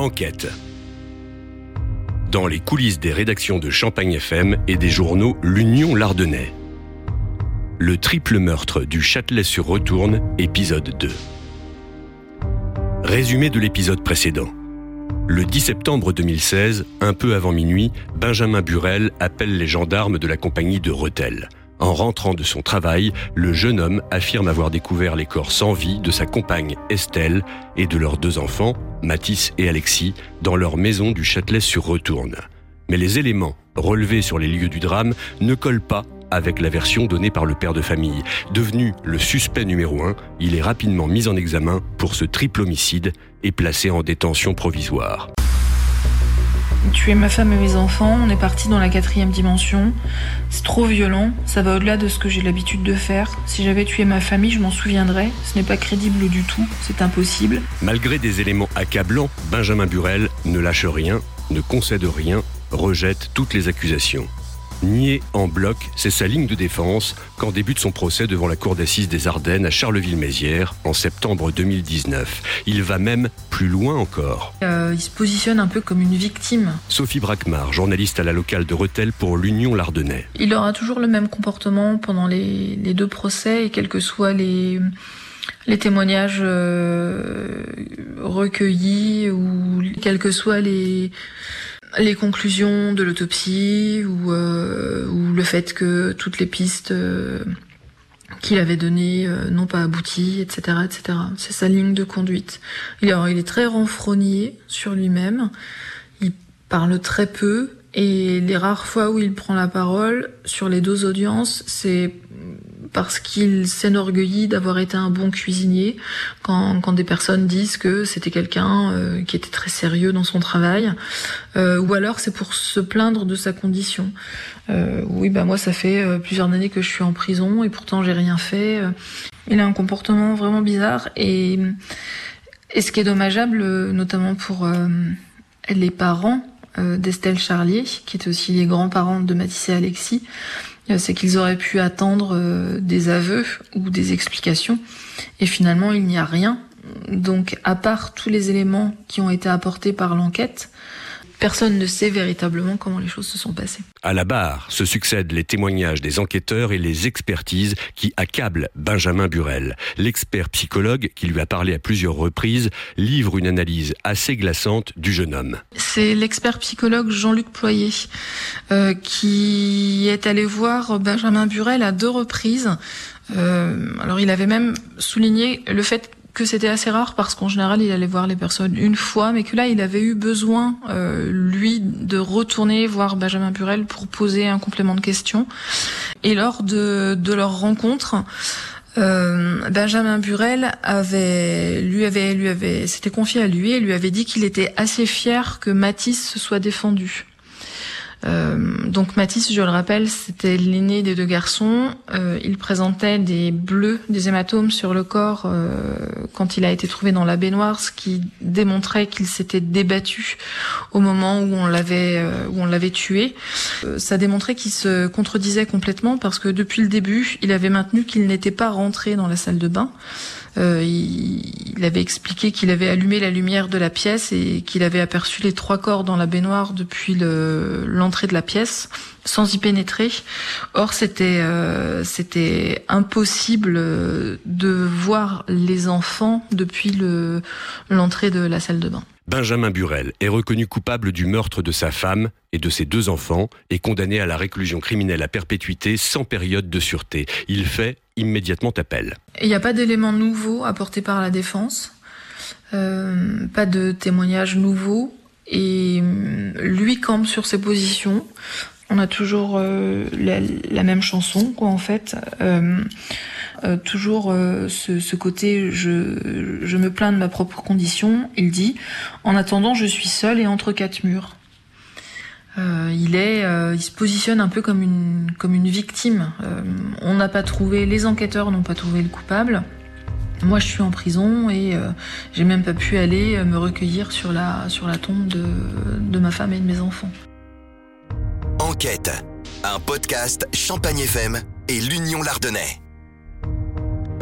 Enquête. Dans les coulisses des rédactions de Champagne FM et des journaux L'Union Lardonnais. Le triple meurtre du Châtelet sur Retourne, épisode 2. Résumé de l'épisode précédent. Le 10 septembre 2016, un peu avant minuit, Benjamin Burel appelle les gendarmes de la compagnie de Retel. En rentrant de son travail, le jeune homme affirme avoir découvert les corps sans vie de sa compagne Estelle et de leurs deux enfants, Mathis et Alexis, dans leur maison du Châtelet sur Retourne. Mais les éléments relevés sur les lieux du drame ne collent pas avec la version donnée par le père de famille. Devenu le suspect numéro un, il est rapidement mis en examen pour ce triple homicide et placé en détention provisoire. Tuer ma femme et mes enfants, on est parti dans la quatrième dimension. C'est trop violent, ça va au-delà de ce que j'ai l'habitude de faire. Si j'avais tué ma famille, je m'en souviendrais. Ce n'est pas crédible du tout, c'est impossible. Malgré des éléments accablants, Benjamin Burel ne lâche rien, ne concède rien, rejette toutes les accusations. Nier en bloc, c'est sa ligne de défense quand débute son procès devant la cour d'assises des Ardennes à Charleville-Mézières en septembre 2019. Il va même plus loin encore. Euh, il se positionne un peu comme une victime. Sophie Brackmar, journaliste à la locale de Rethel pour l'Union Lardonnais. Il aura toujours le même comportement pendant les, deux procès et quels que soient les les témoignages euh, recueillis ou quels que soient les les conclusions de l'autopsie ou, euh, ou le fait que toutes les pistes euh, qu'il avait données euh, n'ont pas abouti, etc., etc. C'est sa ligne de conduite. Il, il est très renfrogné sur lui-même. Il parle très peu et les rares fois où il prend la parole sur les deux audiences, c'est parce qu'il s'enorgueillit d'avoir été un bon cuisinier quand, quand des personnes disent que c'était quelqu'un euh, qui était très sérieux dans son travail euh, ou alors c'est pour se plaindre de sa condition. Euh, oui bah moi ça fait euh, plusieurs années que je suis en prison et pourtant j'ai rien fait. Il a un comportement vraiment bizarre et et ce qui est dommageable notamment pour les parents d'Estelle Charlier qui est aussi les grands-parents de Mathis et Alexis euh, c'est qu'ils auraient pu attendre euh, des aveux ou des explications, et finalement il n'y a rien. Donc à part tous les éléments qui ont été apportés par l'enquête, Personne ne sait véritablement comment les choses se sont passées. À la barre se succèdent les témoignages des enquêteurs et les expertises qui accablent Benjamin Burel. L'expert psychologue, qui lui a parlé à plusieurs reprises, livre une analyse assez glaçante du jeune homme. C'est l'expert psychologue Jean-Luc Ployer euh, qui est allé voir Benjamin Burel à deux reprises. Euh, alors il avait même souligné le fait que c'était assez rare parce qu'en général il allait voir les personnes une fois, mais que là il avait eu besoin euh, lui de retourner voir Benjamin Burel pour poser un complément de questions. Et lors de, de leur rencontre, euh, Benjamin Burel avait, lui avait, lui avait, s'était confié à lui et lui avait dit qu'il était assez fier que Matisse se soit défendu. Euh, donc Mathis, je le rappelle, c'était l'aîné des deux garçons. Euh, il présentait des bleus, des hématomes sur le corps euh, quand il a été trouvé dans la baignoire, ce qui démontrait qu'il s'était débattu au moment où on l'avait où on l'avait tué. ça démontrait qu'il se contredisait complètement parce que depuis le début, il avait maintenu qu'il n'était pas rentré dans la salle de bain. Euh, il, avait expliqué qu'il avait allumé la lumière de la pièce et qu'il avait aperçu les trois corps dans la baignoire depuis l'entrée de la pièce sans y pénétrer. Or, c'était euh, c'était impossible de voir les enfants depuis l'entrée de la salle de bain. Benjamin Burel est reconnu coupable du meurtre de sa femme et de ses deux enfants et condamné à la réclusion criminelle à perpétuité sans période de sûreté. Il fait immédiatement appel. Il n'y a pas d'éléments nouveaux apportés par la défense, euh, pas de témoignages nouveaux, et euh, lui campe sur ses positions. On a toujours euh, la, même chanson, quoi, en fait. Euh, toujours euh, ce, côté je, me plains de ma propre condition. Il dit en attendant je suis seul et entre quatre murs. Il est, il se positionne un peu comme une comme une victime. on n'a pas trouvé, les enquêteurs n'ont pas trouvé le coupable. Moi, je suis en prison et j'ai même pas pu aller me recueillir sur la sur la tombe de, de ma femme et de mes enfants. Enquête, un podcast Champagne FM et l'Union Lardonnais.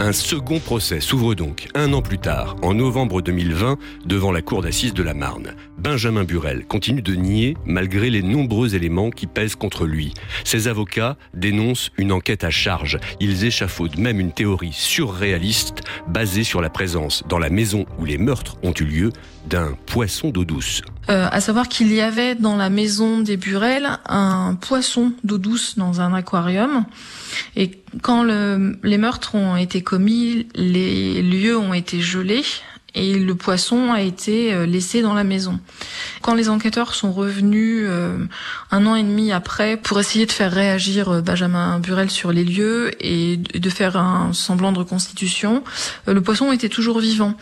Un second procès s'ouvre donc un an plus tard, en novembre 2020, devant la cour d'assises de la Marne. Benjamin Burel continue de nier malgré les nombreux éléments qui pèsent contre lui. Ses avocats dénoncent une enquête à charge. Ils échafaudent même une théorie surréaliste basée sur la présence dans la maison où les meurtres ont eu lieu d'un poisson d'eau douce. Euh, à savoir qu'il y avait dans la maison des Burel un poisson d'eau douce dans un aquarium. Et quand le, les meurtres ont été commis, les lieux ont été gelés et le poisson a été euh, laissé dans la maison. Quand les enquêteurs sont revenus euh, un an et demi après pour essayer de faire réagir euh, Benjamin Burel sur les lieux et de faire un semblant de reconstitution, le poisson était toujours vivant.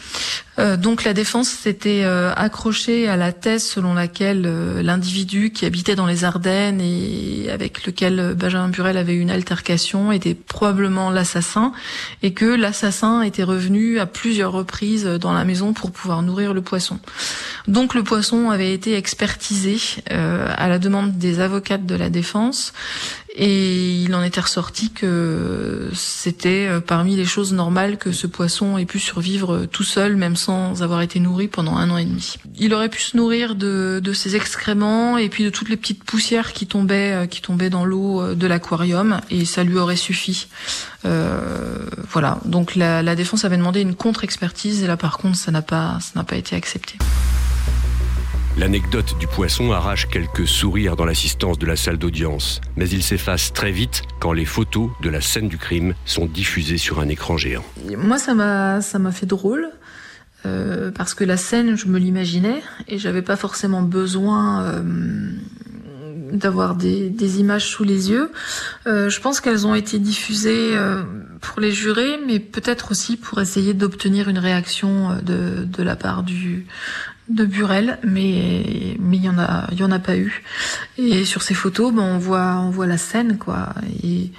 Donc la défense s'était accrochée à la thèse selon laquelle l'individu qui habitait dans les Ardennes et avec lequel Benjamin Burel avait eu une altercation était probablement l'assassin et que l'assassin était revenu à plusieurs reprises dans la maison pour pouvoir nourrir le poisson. Donc le poisson avait été expertisé euh, à la demande des avocates de la défense et il en était ressorti que c'était euh, parmi les choses normales que ce poisson ait pu survivre tout seul, même sans avoir été nourri pendant un an et demi. Il aurait pu se nourrir de, de ses excréments et puis de toutes les petites poussières qui tombaient, euh, qui tombaient dans l'eau de l'aquarium, et ça lui aurait suffi. Euh, voilà. Donc la, la défense avait demandé une contre-expertise, et là par contre, ça n'a pas, ça n'a pas été accepté. L'anecdote du poisson arrache quelques sourires dans l'assistance de la salle d'audience, mais il s'efface très vite quand les photos de la scène du crime sont diffusées sur un écran géant. Moi, ça m'a fait drôle. Euh, parce que la scène, je me l'imaginais et j'avais pas forcément besoin euh, d'avoir des, images sous les yeux. Euh, je pense qu'elles ont été diffusées pour les jurés, mais peut-être aussi pour essayer d'obtenir une réaction de la part du, de Burel, mais mais il y en a il y en a pas eu. Et sur ces photos, ben on voit on voit la scène quoi. Et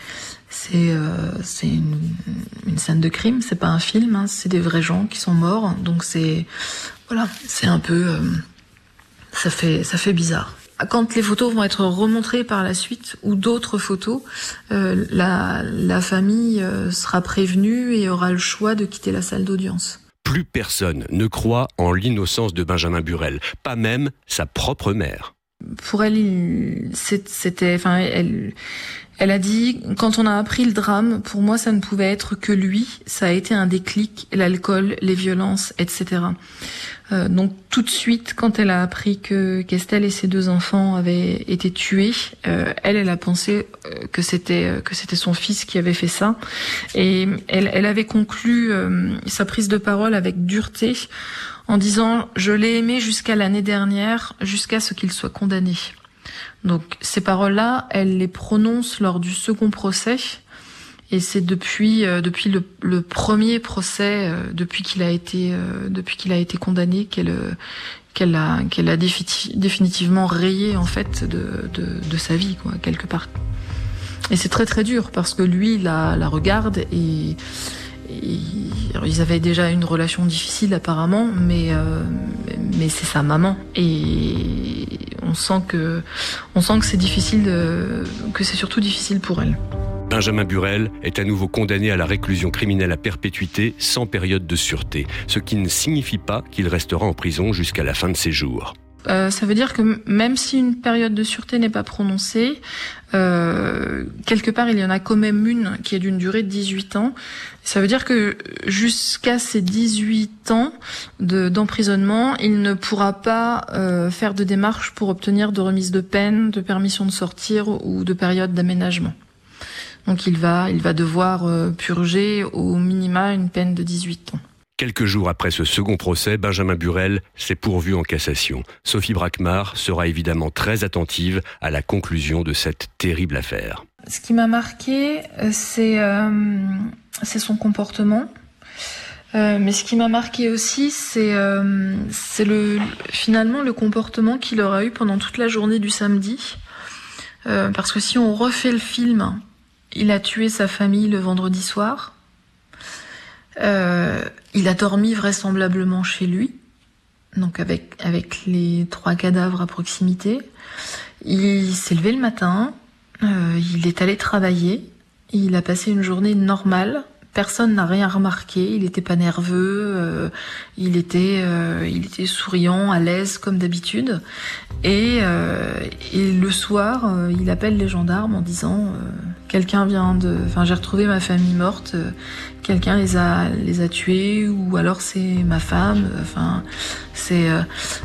c'est euh, c'est une, une, scène de crime, c'est pas un film, hein, c'est des vrais gens qui sont morts. Donc c'est voilà, c'est un peu euh, ça fait ça fait bizarre. Quand les photos vont être remontrées par la suite ou d'autres photos, euh, la, la famille euh, sera prévenue et aura le choix de quitter la salle d'audience. Plus personne ne croit en l'innocence de Benjamin Burel, pas même sa propre mère. Pour elle, c'était, enfin, elle, elle a dit, quand on a appris le drame, pour moi, ça ne pouvait être que lui. Ça a été un déclic, l'alcool, les violences, etc. Euh, donc tout de suite, quand elle a appris que qu'Estelle et ses deux enfants avaient été tués, euh, elle, elle a pensé euh, que c'était euh, que c'était son fils qui avait fait ça, et elle, elle avait conclu sa prise de parole avec dureté en disant je l'ai aimé jusqu'à l'année dernière, jusqu'à ce qu'il soit condamné. Donc ces paroles-là, elle les prononce lors du second procès. Et c'est depuis euh, depuis le, premier procès, euh, depuis qu'il a été euh, depuis qu'il a été condamné, qu'elle qu'elle a qu'elle a définitivement rayé en fait de, de, sa vie quoi quelque part. Et c'est très très dur parce que lui la, la regarde et, et ils avaient déjà une relation difficile apparemment, mais mais c'est sa maman et on sent que c'est difficile que c'est surtout difficile pour elle. Benjamin Burel est à nouveau condamné à la réclusion criminelle à perpétuité sans période de sûreté, ce qui ne signifie pas qu'il restera en prison jusqu'à la fin de ses jours. Euh, ça veut dire que même si une période de sûreté n'est pas prononcée, euh, quelque part il y en a quand même une qui est d'une durée de 18 ans. Ça veut dire que jusqu'à ces 18 ans d'emprisonnement, il ne pourra pas euh, faire de démarche pour obtenir de remise de peine, de permission de sortir ou de période d'aménagement. Donc il va, il va devoir purger au minima une peine de 18 ans. Quelques jours après ce second procès, Benjamin Burel s'est pourvu en cassation. Sophie Brackmar sera évidemment très attentive à la conclusion de cette terrible affaire. Ce qui m'a marqué, euh, c'est euh, son comportement. Euh, mais ce qui m'a marqué aussi, c'est le finalement le comportement qu'il aura eu pendant toute la journée du samedi. Parce que si on refait le film il a tué sa famille le vendredi soir. Euh, il a dormi vraisemblablement chez lui, donc avec, avec les trois cadavres à proximité. Il s'est levé le matin, euh, il est allé travailler, il a passé une journée normale, personne n'a rien remarqué. Il était pas nerveux, il était, il était souriant, à l'aise comme d'habitude. Et, et le soir, il appelle les gendarmes en disant quelqu'un vient de, enfin j'ai retrouvé ma famille morte, quelqu'un les a tués ou alors c'est ma femme. Enfin c'est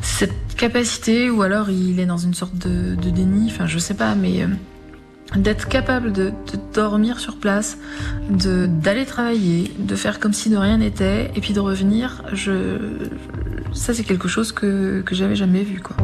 cette capacité ou alors il est dans une sorte de, déni. Enfin je sais pas, mais d'être capable de, de, dormir sur place, de d'aller travailler, de faire comme si de rien n'était, et puis de revenir. Je, ça c'est quelque chose que que j'avais jamais vu quoi.